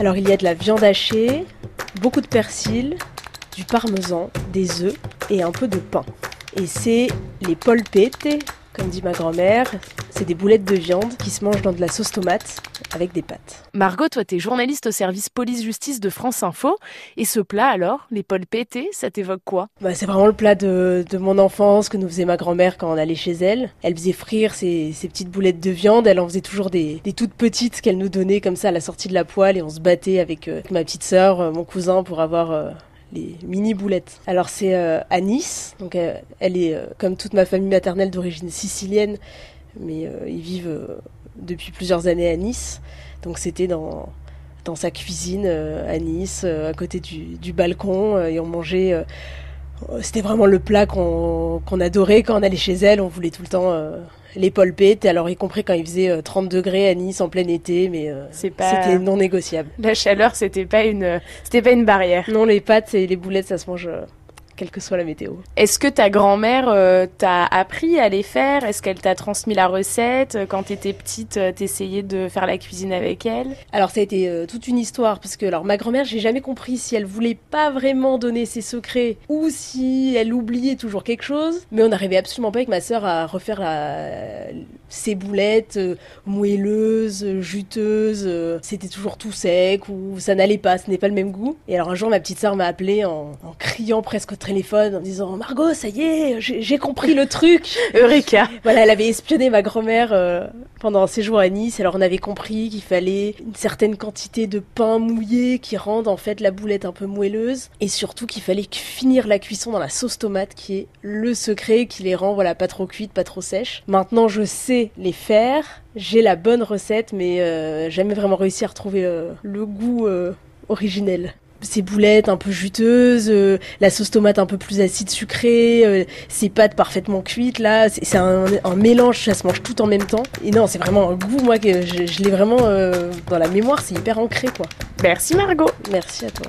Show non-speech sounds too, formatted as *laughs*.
Alors il y a de la viande hachée, beaucoup de persil, du parmesan, des œufs et un peu de pain. Et c'est les polpette, comme dit ma grand-mère. C'est des boulettes de viande qui se mangent dans de la sauce tomate avec des pâtes. Margot, toi, t'es journaliste au service police-justice de France Info. Et ce plat, alors, les polpette, ça t'évoque quoi? Bah, c'est vraiment le plat de, de mon enfance que nous faisait ma grand-mère quand on allait chez elle. Elle faisait frire ses, ses petites boulettes de viande. Elle en faisait toujours des, des toutes petites qu'elle nous donnait comme ça à la sortie de la poêle et on se battait avec euh, ma petite sœur, euh, mon cousin pour avoir euh, les mini boulettes. Alors c'est euh, à Nice, donc euh, elle est euh, comme toute ma famille maternelle d'origine sicilienne, mais ils vivent depuis plusieurs années à Nice. Donc c'était dans dans sa cuisine à Nice, à côté du, du balcon, et on mangeait. Euh, c'était vraiment le plat qu'on qu'on adorait quand on allait chez elle. On voulait tout le temps euh, les polpettes, alors y compris quand il faisait euh, 30 degrés à Nice en plein été, mais euh, c'était non négociable. La chaleur, c'était pas une, c'était pas une barrière. Non, les pâtes et les boulettes, ça se mange euh, quelle que soit la météo. Est-ce que ta grand-mère euh, t'a appris à les faire? Est-ce qu'elle t'a transmis la recette? Quand t'étais petite, euh, t'essayais de faire la cuisine avec elle? Alors ça a été euh, toute une histoire parce que alors ma grand-mère, j'ai jamais compris si elle voulait pas vraiment donner ses secrets ou si elle oubliait toujours quelque chose. Mais on n'arrivait absolument pas avec ma sœur à refaire la... ses boulettes euh, moelleuses, euh, juteuses. euh, C'était toujours tout sec ou ça n'allait pas, ce n'est pas le même goût. Et alors un jour, ma petite sœur m'a appelé en, en criant presque au téléphone en disant Margot, ça y est, j'ai compris le truc. *laughs* Eureka Voilà, elle avait espionné ma grand-mère euh, pendant un séjour à Nice. Alors on avait compris qu'il fallait une certaine quantité de pain mouillé qui rende en fait la boulette un peu moelleuse. Et surtout qu'il fallait finir la cuisson dans la sauce tomate qui est le secret qui les rend voilà pas trop cuites, pas trop sèches. Maintenant je sais les faire. J'ai la bonne recette mais euh, jamais vraiment réussi à retrouver euh, le goût originel ces boulettes un peu juteuses, euh, la sauce tomate un peu plus acide sucrée, euh, ces pâtes parfaitement cuites là, c'est c'est un, un mélange, ça se mange tout en même temps. Et non, c'est vraiment un goût moi que je, je l'ai vraiment euh, dans la mémoire, c'est hyper ancré quoi. Merci Margot Merci à toi.